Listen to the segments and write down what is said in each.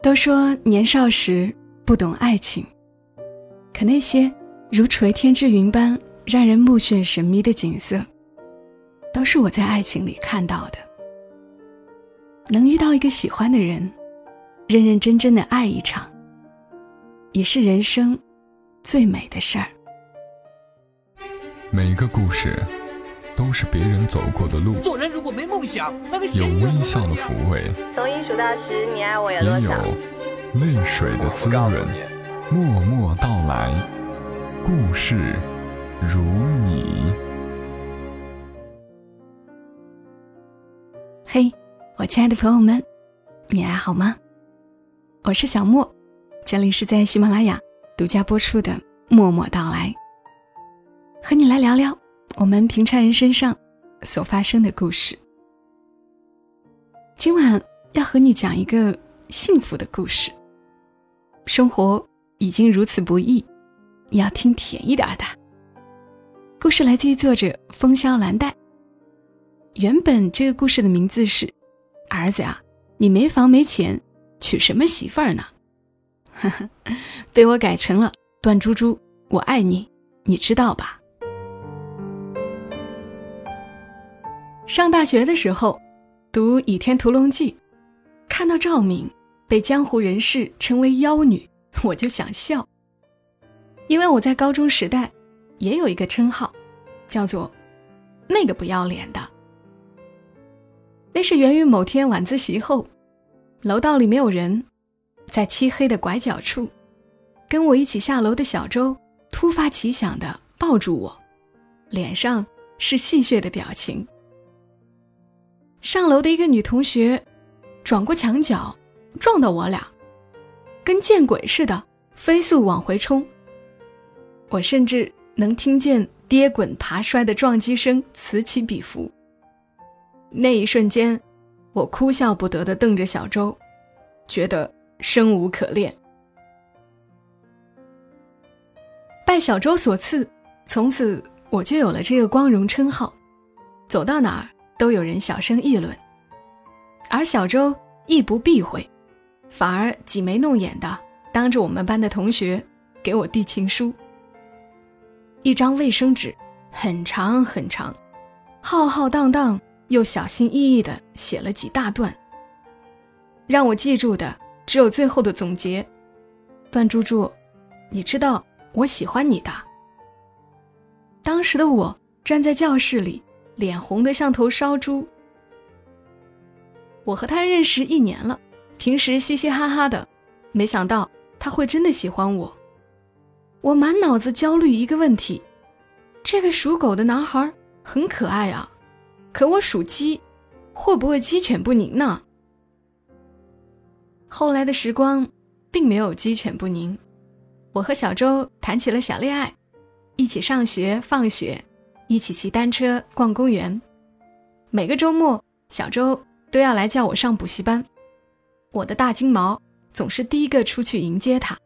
都说年少时不懂爱情，可那些如垂天之云般让人目眩神迷的景色，都是我在爱情里看到的。能遇到一个喜欢的人，认认真真的爱一场，也是人生最美的事儿。每一个故事都是别人走过的路，做人如果没梦想，那个有微笑的抚慰，从一数到十，你爱我有也有？泪水的滋润。默默到来，故事如你。嘿，我亲爱的朋友们，你还好吗？我是小莫，这里是在喜马拉雅独家播出的《默默到来》，和你来聊聊我们平常人身上所发生的故事。今晚要和你讲一个幸福的故事。生活已经如此不易，你要听甜一点的。故事来自于作者风萧兰黛。原本这个故事的名字是“儿子呀，你没房没钱，娶什么媳妇儿呢？”呵呵，被我改成了“段猪猪，我爱你，你知道吧？”上大学的时候，读《倚天屠龙记》，看到赵敏被江湖人士称为妖女，我就想笑，因为我在高中时代也有一个称号，叫做“那个不要脸的”。那是源于某天晚自习后，楼道里没有人，在漆黑的拐角处，跟我一起下楼的小周突发奇想的抱住我，脸上是戏谑的表情。上楼的一个女同学转过墙角，撞到我俩，跟见鬼似的飞速往回冲。我甚至能听见跌滚爬摔的撞击声此起彼伏。那一瞬间，我哭笑不得地瞪着小周，觉得生无可恋。拜小周所赐，从此我就有了这个光荣称号，走到哪儿都有人小声议论。而小周亦不避讳，反而挤眉弄眼的当着我们班的同学给我递情书。一张卫生纸，很长很长，浩浩荡荡。又小心翼翼地写了几大段，让我记住的只有最后的总结：“段猪猪，你知道我喜欢你的。”当时的我站在教室里，脸红得像头烧猪。我和他认识一年了，平时嘻嘻哈哈的，没想到他会真的喜欢我。我满脑子焦虑一个问题：这个属狗的男孩很可爱啊。可我属鸡，会不会鸡犬不宁呢？后来的时光，并没有鸡犬不宁，我和小周谈起了小恋爱，一起上学放学，一起骑单车逛公园，每个周末小周都要来叫我上补习班，我的大金毛总是第一个出去迎接他，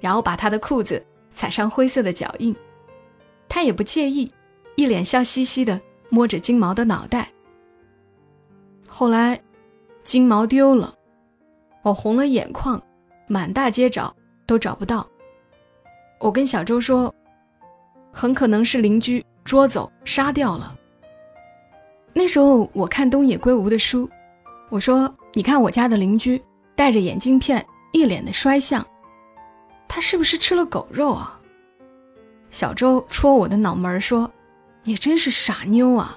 然后把他的裤子踩上灰色的脚印，他也不介意，一脸笑嘻嘻的。摸着金毛的脑袋。后来，金毛丢了，我红了眼眶，满大街找都找不到。我跟小周说，很可能是邻居捉走杀掉了。那时候我看东野圭吾的书，我说：“你看我家的邻居戴着眼镜片，一脸的衰相，他是不是吃了狗肉啊？”小周戳我的脑门说。你真是傻妞啊！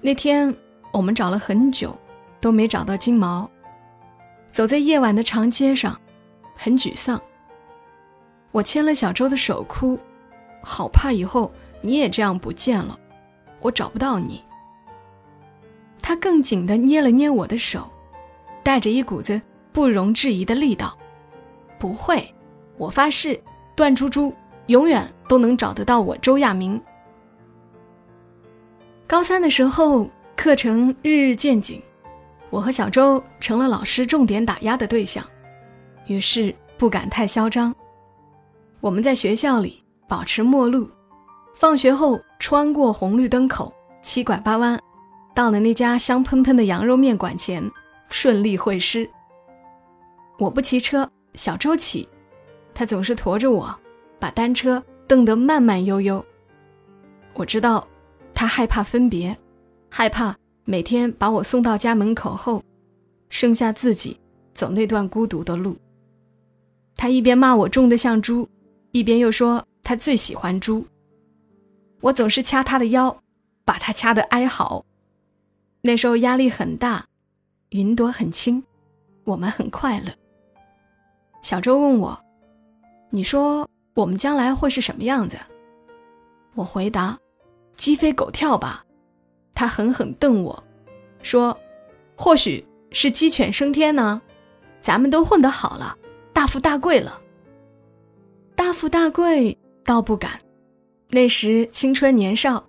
那天我们找了很久，都没找到金毛。走在夜晚的长街上，很沮丧。我牵了小周的手，哭，好怕以后你也这样不见了，我找不到你。他更紧地捏了捏我的手，带着一股子不容置疑的力道：“不会，我发誓，段猪猪永远都能找得到我周亚明。”高三的时候，课程日日渐紧，我和小周成了老师重点打压的对象，于是不敢太嚣张。我们在学校里保持陌路，放学后穿过红绿灯口，七拐八弯，到了那家香喷喷的羊肉面馆前，顺利会师。我不骑车，小周骑，他总是驮着我，把单车蹬得慢慢悠悠。我知道，他害怕分别，害怕每天把我送到家门口后，剩下自己走那段孤独的路。他一边骂我重得像猪，一边又说他最喜欢猪。我总是掐他的腰，把他掐得哀嚎。那时候压力很大，云朵很轻，我们很快乐。小周问我：“你说我们将来会是什么样子？”我回答：“鸡飞狗跳吧。”他狠狠瞪我，说：“或许是鸡犬升天呢？咱们都混得好了，大富大贵了。大富大贵倒不敢，那时青春年少，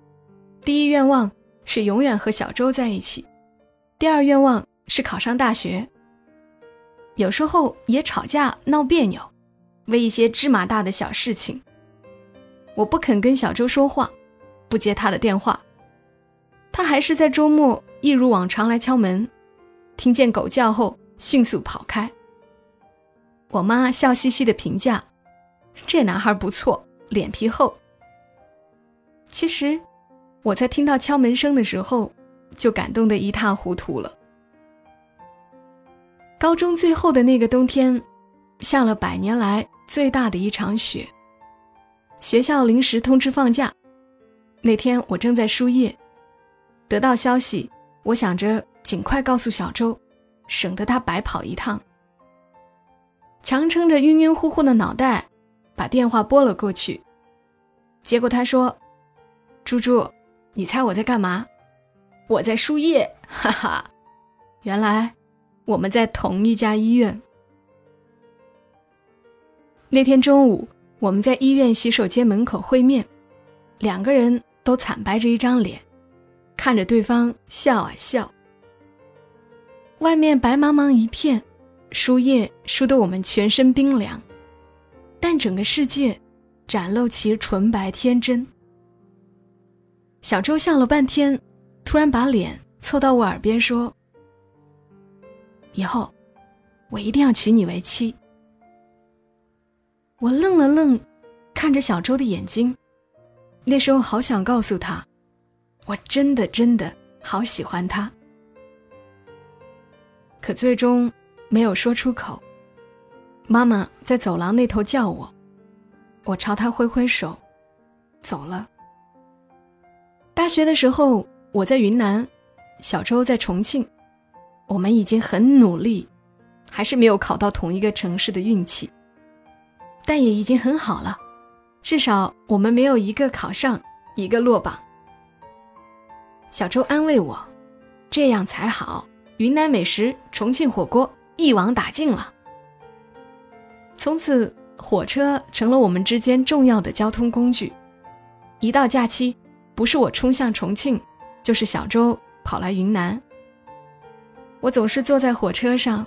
第一愿望是永远和小周在一起，第二愿望是考上大学。”有时候也吵架闹别扭，为一些芝麻大的小事情。我不肯跟小周说话，不接他的电话。他还是在周末一如往常来敲门，听见狗叫后迅速跑开。我妈笑嘻嘻的评价：“这男孩不错，脸皮厚。”其实，我在听到敲门声的时候，就感动得一塌糊涂了。高中最后的那个冬天，下了百年来最大的一场雪。学校临时通知放假。那天我正在输液，得到消息，我想着尽快告诉小周，省得他白跑一趟。强撑着晕晕乎乎的脑袋，把电话拨了过去。结果他说：“猪猪，你猜我在干嘛？我在输液，哈哈，原来。”我们在同一家医院。那天中午，我们在医院洗手间门口会面，两个人都惨白着一张脸，看着对方笑啊笑。外面白茫茫一片，输液输得我们全身冰凉，但整个世界展露其纯白天真。小周笑了半天，突然把脸凑到我耳边说。以后，我一定要娶你为妻。我愣了愣，看着小周的眼睛，那时候好想告诉他，我真的真的好喜欢他，可最终没有说出口。妈妈在走廊那头叫我，我朝她挥挥手，走了。大学的时候，我在云南，小周在重庆。我们已经很努力，还是没有考到同一个城市的运气，但也已经很好了，至少我们没有一个考上，一个落榜。小周安慰我：“这样才好，云南美食、重庆火锅一网打尽了。”从此，火车成了我们之间重要的交通工具。一到假期，不是我冲向重庆，就是小周跑来云南。我总是坐在火车上，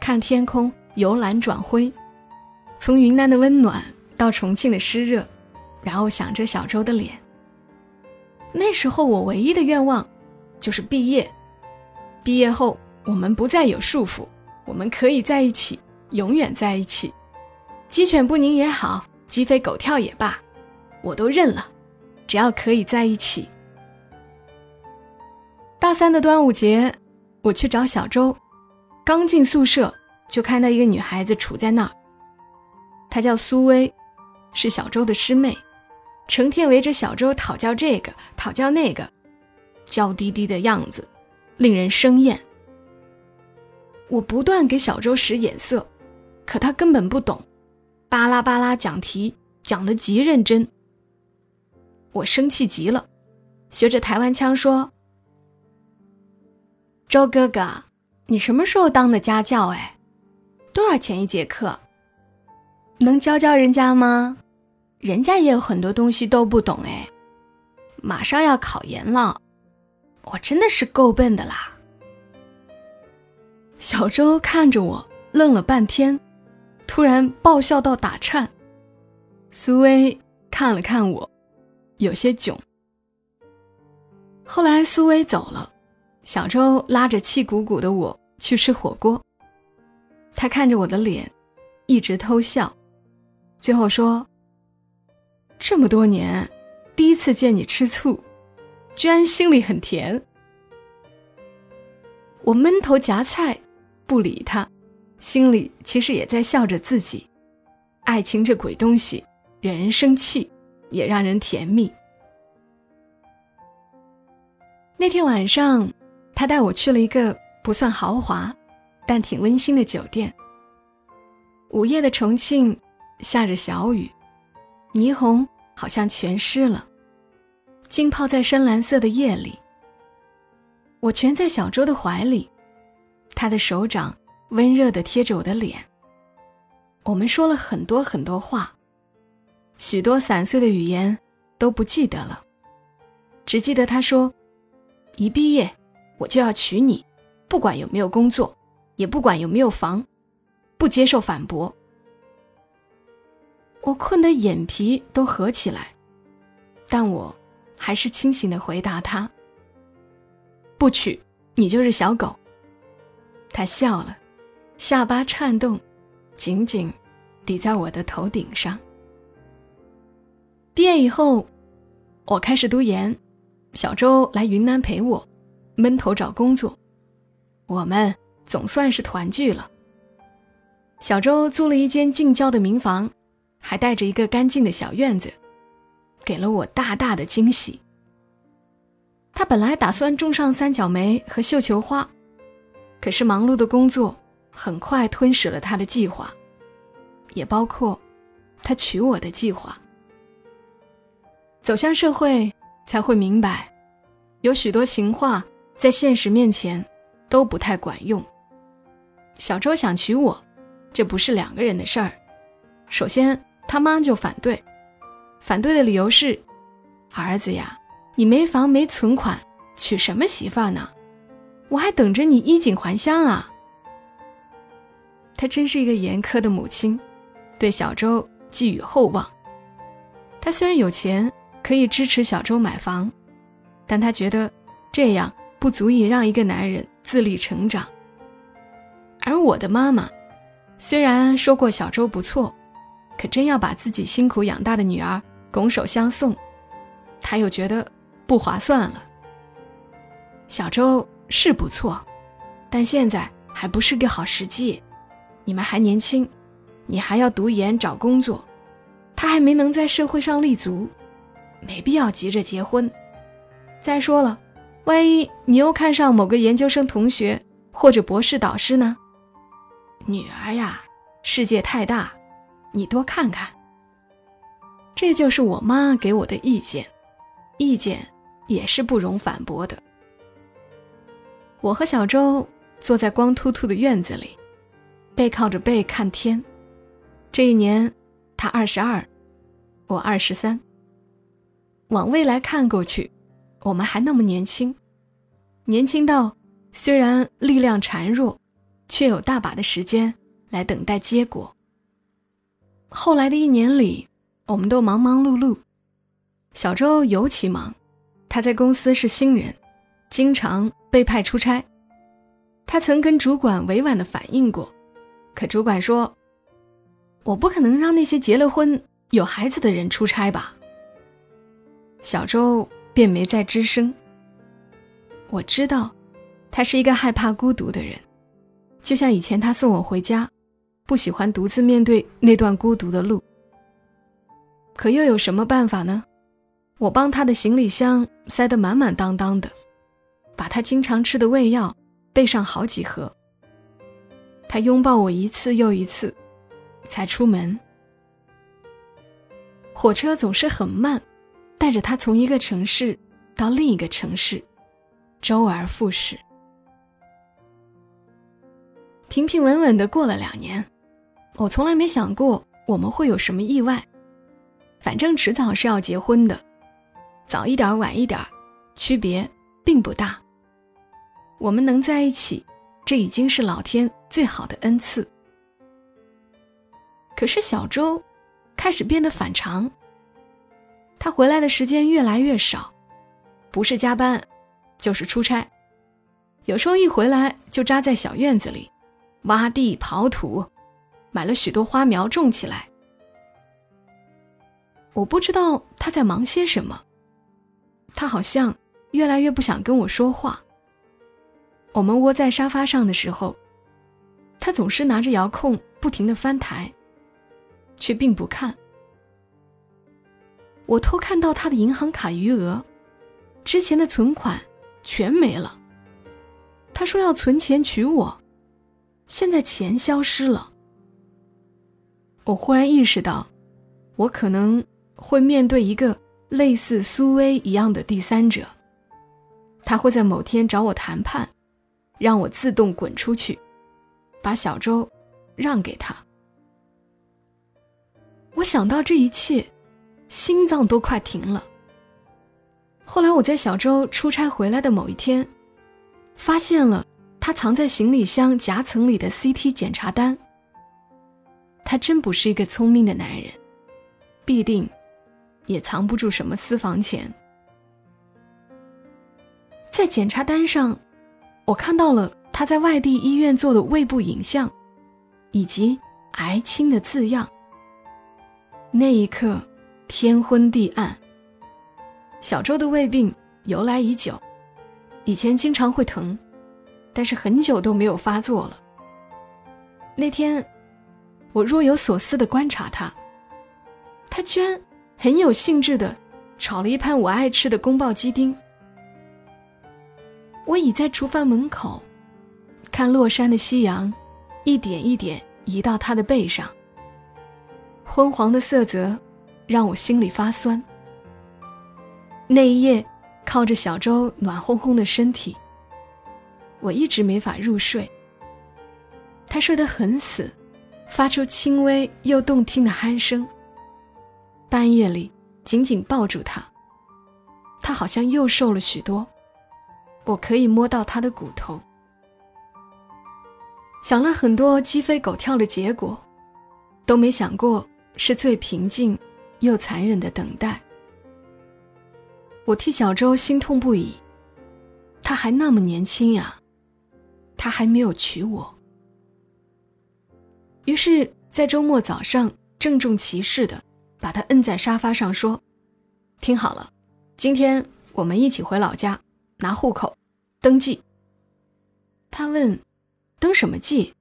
看天空由蓝转灰，从云南的温暖到重庆的湿热，然后想着小周的脸。那时候我唯一的愿望，就是毕业。毕业后我们不再有束缚，我们可以在一起，永远在一起。鸡犬不宁也好，鸡飞狗跳也罢，我都认了，只要可以在一起。大三的端午节。我去找小周，刚进宿舍就看到一个女孩子杵在那儿。她叫苏薇，是小周的师妹，成天围着小周讨教这个讨教那个，娇滴滴的样子，令人生厌。我不断给小周使眼色，可他根本不懂，巴拉巴拉讲题，讲得极认真。我生气极了，学着台湾腔说。周哥哥，你什么时候当的家教？哎，多少钱一节课？能教教人家吗？人家也有很多东西都不懂哎。马上要考研了，我真的是够笨的啦。小周看着我，愣了半天，突然爆笑到打颤。苏薇看了看我，有些囧。后来苏薇走了。小周拉着气鼓鼓的我去吃火锅，他看着我的脸，一直偷笑，最后说：“这么多年，第一次见你吃醋，居然心里很甜。”我闷头夹菜，不理他，心里其实也在笑着自己。爱情这鬼东西，惹人生气，也让人甜蜜。那天晚上，他带我去了一个不算豪华，但挺温馨的酒店。午夜的重庆下着小雨，霓虹好像全湿了，浸泡在深蓝色的夜里。我蜷在小周的怀里，他的手掌温热的贴着我的脸。我们说了很多很多话，许多散碎的语言都不记得了，只记得他说。一毕业，我就要娶你，不管有没有工作，也不管有没有房，不接受反驳。我困得眼皮都合起来，但我还是清醒的回答他：“不娶，你就是小狗。”他笑了，下巴颤动，紧紧抵在我的头顶上。毕业以后，我开始读研。小周来云南陪我，闷头找工作，我们总算是团聚了。小周租了一间近郊的民房，还带着一个干净的小院子，给了我大大的惊喜。他本来打算种上三角梅和绣球花，可是忙碌的工作很快吞噬了他的计划，也包括他娶我的计划。走向社会。才会明白，有许多情话在现实面前都不太管用。小周想娶我，这不是两个人的事儿。首先，他妈就反对，反对的理由是：“儿子呀，你没房没存款，娶什么媳妇呢？我还等着你衣锦还乡啊！”他真是一个严苛的母亲，对小周寄予厚望。他虽然有钱。可以支持小周买房，但他觉得这样不足以让一个男人自立成长。而我的妈妈虽然说过小周不错，可真要把自己辛苦养大的女儿拱手相送，她又觉得不划算了。小周是不错，但现在还不是个好时机。你们还年轻，你还要读研找工作，他还没能在社会上立足。没必要急着结婚。再说了，万一你又看上某个研究生同学或者博士导师呢？女儿呀，世界太大，你多看看。这就是我妈给我的意见，意见也是不容反驳的。我和小周坐在光秃秃的院子里，背靠着背看天。这一年，他二十二，我二十三。往未来看过去，我们还那么年轻，年轻到虽然力量孱弱，却有大把的时间来等待结果。后来的一年里，我们都忙忙碌碌，小周尤其忙，他在公司是新人，经常被派出差。他曾跟主管委婉的反映过，可主管说：“我不可能让那些结了婚有孩子的人出差吧。”小周便没再吱声。我知道，他是一个害怕孤独的人，就像以前他送我回家，不喜欢独自面对那段孤独的路。可又有什么办法呢？我帮他的行李箱塞得满满当当的，把他经常吃的胃药备上好几盒。他拥抱我一次又一次，才出门。火车总是很慢。带着他从一个城市到另一个城市，周而复始，平平稳稳的过了两年。我从来没想过我们会有什么意外，反正迟早是要结婚的，早一点晚一点，区别并不大。我们能在一起，这已经是老天最好的恩赐。可是小周开始变得反常。他回来的时间越来越少，不是加班，就是出差。有时候一回来就扎在小院子里，挖地刨土，买了许多花苗种起来。我不知道他在忙些什么，他好像越来越不想跟我说话。我们窝在沙发上的时候，他总是拿着遥控不停的翻台，却并不看。我偷看到他的银行卡余额，之前的存款全没了。他说要存钱娶我，现在钱消失了。我忽然意识到，我可能。会面对一个类似苏薇一样的第三者，他会在某天找我谈判，让我自动滚出去，把小周让给他。我想到这一切，心脏都快停了。后来我在小周出差回来的某一天，发现了他藏在行李箱夹层里的 CT 检查单。他真不是一个聪明的男人，必定。也藏不住什么私房钱。在检查单上，我看到了他在外地医院做的胃部影像，以及“癌轻”的字样。那一刻，天昏地暗。小周的胃病由来已久，以前经常会疼，但是很久都没有发作了。那天，我若有所思的观察他，他居然。很有兴致的炒了一盘我爱吃的宫爆鸡丁。我倚在厨房门口，看落山的夕阳，一点一点移到他的背上。昏黄的色泽让我心里发酸。那一夜，靠着小周暖烘烘的身体，我一直没法入睡。他睡得很死，发出轻微又动听的鼾声。半夜里，紧紧抱住他，他好像又瘦了许多。我可以摸到他的骨头。想了很多鸡飞狗跳的结果，都没想过是最平静又残忍的等待。我替小周心痛不已，他还那么年轻呀，他还没有娶我。于是，在周末早上，郑重其事的。把他摁在沙发上，说：“听好了，今天我们一起回老家拿户口登记。”他问：“登什么记？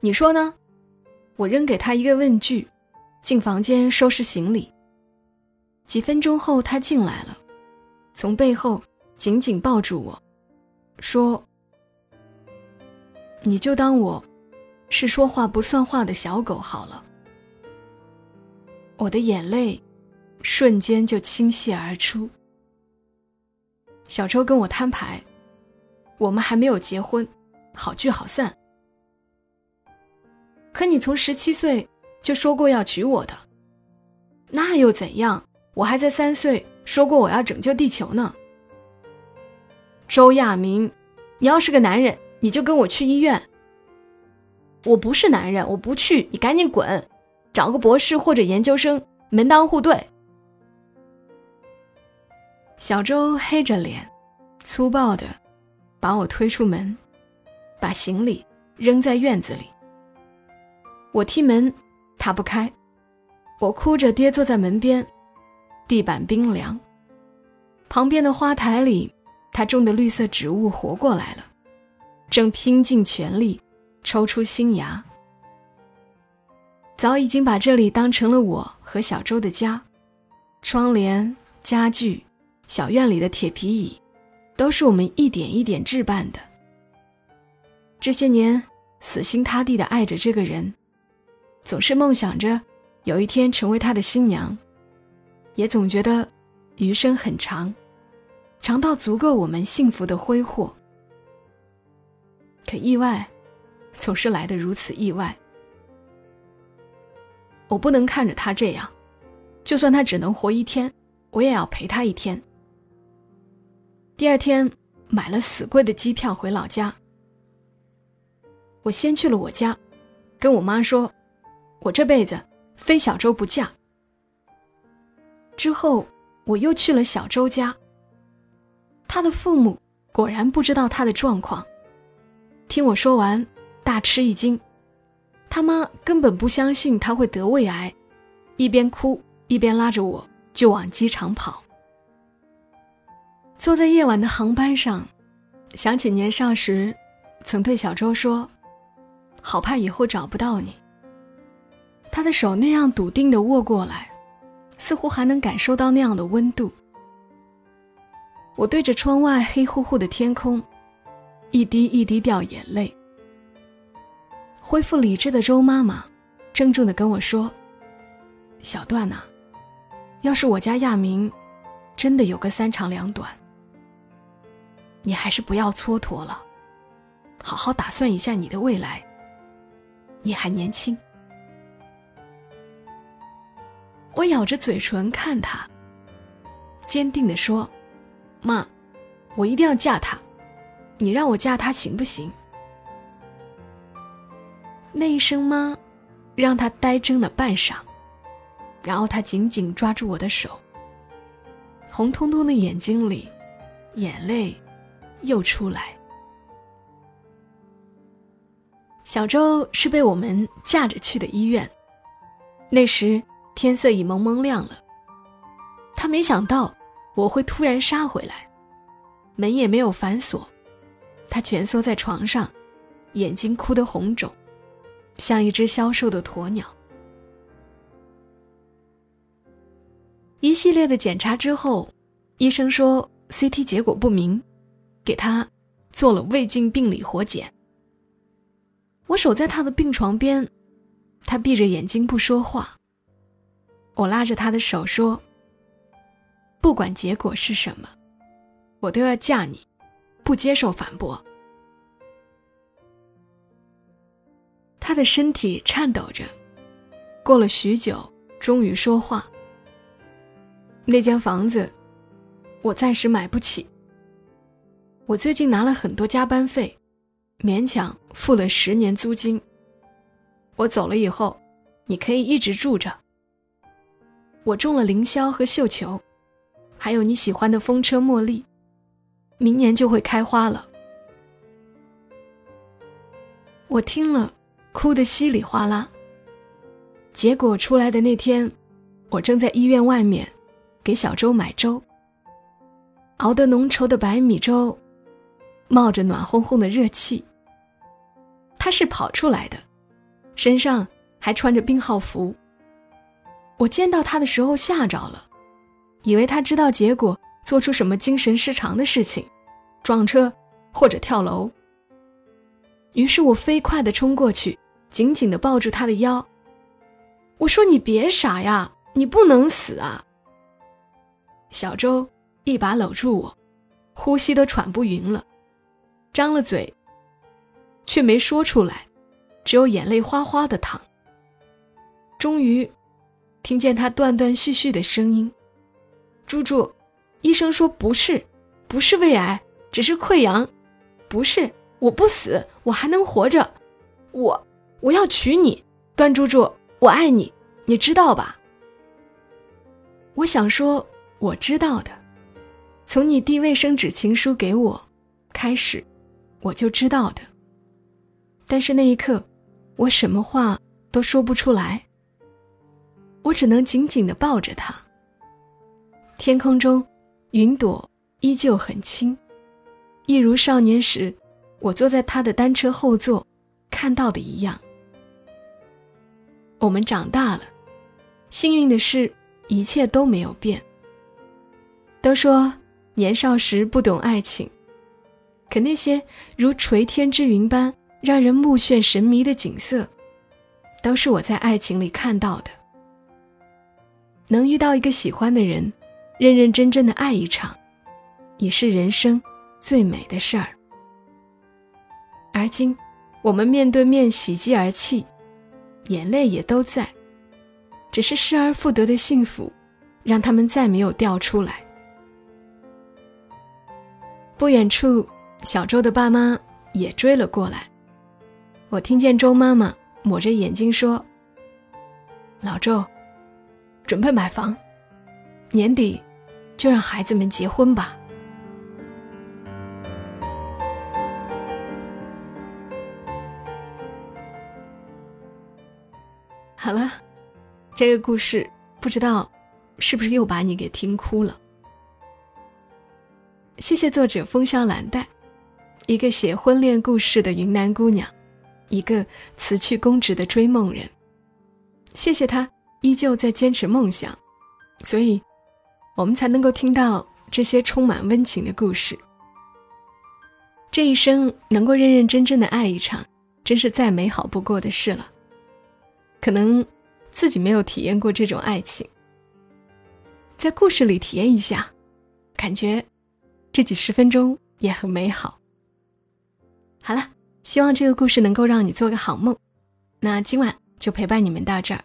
你说呢？”我扔给他一个问句，进房间收拾行李。几分钟后，他进来了，从背后紧紧抱住我，说：“你就当我是说话不算话的小狗好了。”我的眼泪瞬间就倾泻而出。小周跟我摊牌，我们还没有结婚，好聚好散。可你从十七岁就说过要娶我的，那又怎样？我还在三岁说过我要拯救地球呢。周亚明，你要是个男人，你就跟我去医院。我不是男人，我不去，你赶紧滚。找个博士或者研究生门当户对。小周黑着脸，粗暴的把我推出门，把行李扔在院子里。我踢门，他不开。我哭着跌坐在门边，地板冰凉。旁边的花台里，他种的绿色植物活过来了，正拼尽全力抽出新芽。早已经把这里当成了我和小周的家，窗帘、家具、小院里的铁皮椅，都是我们一点一点置办的。这些年，死心塌地的爱着这个人，总是梦想着有一天成为他的新娘，也总觉得余生很长，长到足够我们幸福的挥霍。可意外，总是来得如此意外。我不能看着他这样，就算他只能活一天，我也要陪他一天。第二天买了死贵的机票回老家。我先去了我家，跟我妈说，我这辈子非小周不嫁。之后我又去了小周家。他的父母果然不知道他的状况，听我说完，大吃一惊。他妈根本不相信他会得胃癌，一边哭一边拉着我就往机场跑。坐在夜晚的航班上，想起年少时曾对小周说：“好怕以后找不到你。”他的手那样笃定地握过来，似乎还能感受到那样的温度。我对着窗外黑乎乎的天空，一滴一滴掉眼泪。恢复理智的周妈妈，郑重地跟我说：“小段呐，要是我家亚明真的有个三长两短，你还是不要蹉跎了，好好打算一下你的未来。你还年轻。”我咬着嘴唇看他，坚定地说：“妈，我一定要嫁他，你让我嫁他行不行？”那一声“妈”，让他呆怔了半晌，然后他紧紧抓住我的手，红彤彤的眼睛里，眼泪又出来。小周是被我们架着去的医院，那时天色已蒙蒙亮了。他没想到我会突然杀回来，门也没有反锁，他蜷缩在床上，眼睛哭得红肿。像一只消瘦的鸵鸟。一系列的检查之后，医生说 CT 结果不明，给他做了胃镜病理活检。我守在他的病床边，他闭着眼睛不说话。我拉着他的手说：“不管结果是什么，我都要嫁你，不接受反驳。”他的身体颤抖着，过了许久，终于说话。那间房子，我暂时买不起。我最近拿了很多加班费，勉强付了十年租金。我走了以后，你可以一直住着。我种了凌霄和绣球，还有你喜欢的风车茉莉，明年就会开花了。我听了。哭得稀里哗啦。结果出来的那天，我正在医院外面给小周买粥。熬得浓稠的白米粥，冒着暖烘烘的热气。他是跑出来的，身上还穿着病号服。我见到他的时候吓着了，以为他知道结果，做出什么精神失常的事情，撞车或者跳楼。于是我飞快地冲过去，紧紧地抱住他的腰。我说：“你别傻呀，你不能死啊！”小周一把搂住我，呼吸都喘不匀了，张了嘴，却没说出来，只有眼泪哗哗的淌。终于，听见他断断续续的声音：“猪猪，医生说不是，不是胃癌，只是溃疡，不是。”我不死，我还能活着。我我要娶你，段猪猪，我爱你，你知道吧？我想说，我知道的。从你递卫生纸情书给我开始，我就知道的。但是那一刻，我什么话都说不出来。我只能紧紧的抱着他。天空中，云朵依旧很轻，一如少年时。我坐在他的单车后座，看到的一样。我们长大了，幸运的是，一切都没有变。都说年少时不懂爱情，可那些如垂天之云般让人目眩神迷的景色，都是我在爱情里看到的。能遇到一个喜欢的人，认认真真的爱一场，已是人生最美的事儿。而今，我们面对面喜极而泣，眼泪也都在，只是失而复得的幸福，让他们再没有掉出来。不远处，小周的爸妈也追了过来。我听见周妈妈抹着眼睛说：“老周，准备买房，年底就让孩子们结婚吧。”好了，这个故事不知道是不是又把你给听哭了。谢谢作者风萧兰黛，一个写婚恋故事的云南姑娘，一个辞去公职的追梦人。谢谢她依旧在坚持梦想，所以，我们才能够听到这些充满温情的故事。这一生能够认认真真的爱一场，真是再美好不过的事了。可能自己没有体验过这种爱情，在故事里体验一下，感觉这几十分钟也很美好。好了，希望这个故事能够让你做个好梦。那今晚就陪伴你们到这儿，